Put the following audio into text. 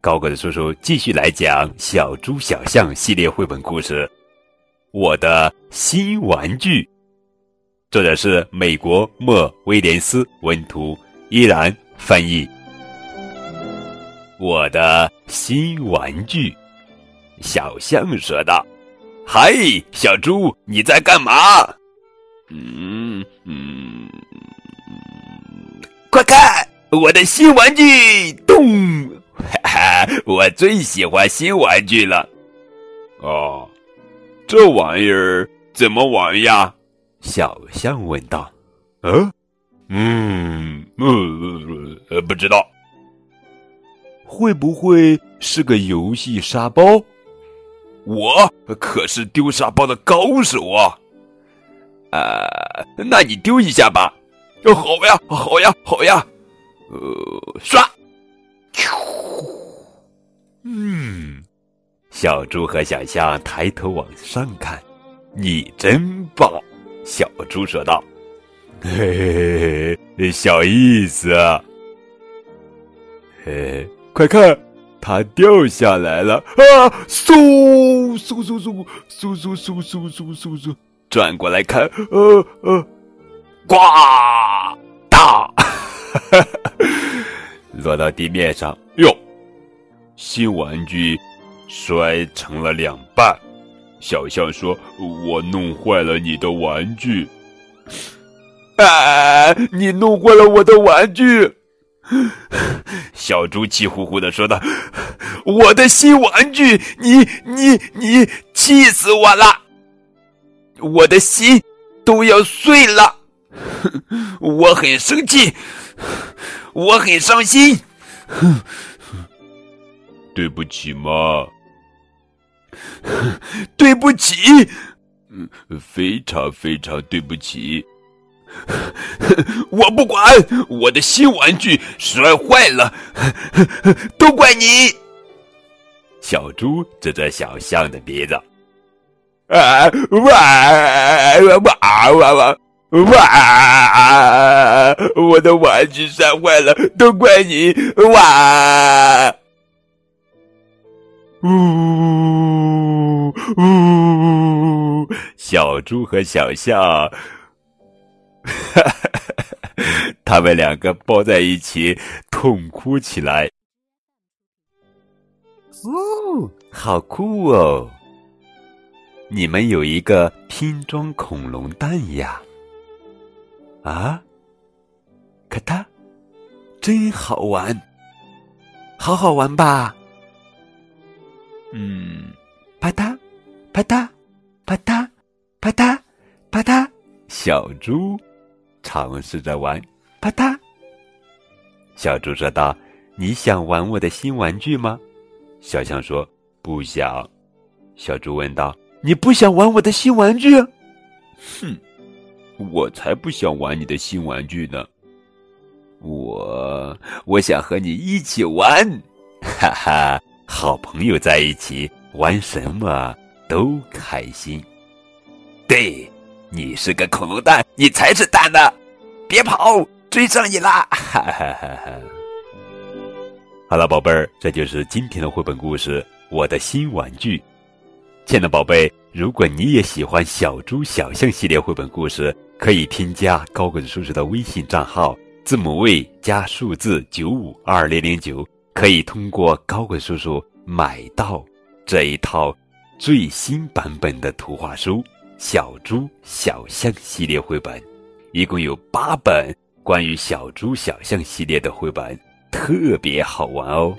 高个子叔叔继续来讲《小猪小象》系列绘本故事，《我的新玩具》，作者是美国莫威廉斯文图，依然翻译。我的新玩具，小象说道：“嗨，小猪，你在干嘛？”“嗯嗯，快看，我的新玩具！”咚。我最喜欢新玩具了。哦，这玩意儿怎么玩呀？小象问道。嗯，嗯，呃，不知道。会不会是个游戏沙包？我可是丢沙包的高手啊！啊，那你丢一下吧。好呀，好呀，好呀。呃，刷。小猪和小象抬头往上看，你真棒！小猪说道：“嘿嘿嘿，小意思。嘿，快看，它掉下来了！啊，嗖嗖嗖嗖嗖嗖嗖嗖嗖嗖嗖，转过来看，呃呃，呱，哒，落到地面上，哟。”新玩具摔成了两半，小象说：“我弄坏了你的玩具。”啊！你弄坏了我的玩具！小猪气呼呼的说道：“我的新玩具，你你你气死我了！我的心都要碎了，我很生气，我很伤心。”对不起嘛，对不起，嗯，非常非常对不起。我不管，我的新玩具摔坏了，都怪你。小猪指着小象的鼻子，啊哇哇哇哇哇！我的玩具摔坏了，都怪你哇！呜呜！小猪和小象，哈哈，他们两个抱在一起痛哭起来。哦，好酷哦！你们有一个拼装恐龙蛋呀？啊？可它真好玩，好好玩吧？嗯，啪嗒，啪嗒，啪嗒，啪嗒，啪嗒。小猪尝试着玩，啪嗒。小猪说道：“你想玩我的新玩具吗？”小象说：“不想。”小猪问道：“你不想玩我的新玩具？”哼，我才不想玩你的新玩具呢。我我想和你一起玩，哈哈。好朋友在一起玩什么都开心。对，你是个恐龙蛋，你才是蛋呢！别跑，追上你啦！哈哈哈哈。好了，宝贝儿，这就是今天的绘本故事《我的新玩具》。亲爱的宝贝，如果你也喜欢小猪小象系列绘本故事，可以添加高个子叔叔的微信账号，字母 V 加数字九五二零零九。可以通过高贵叔叔买到这一套最新版本的图画书《小猪小象》系列绘本，一共有八本关于小猪小象系列的绘本，特别好玩哦。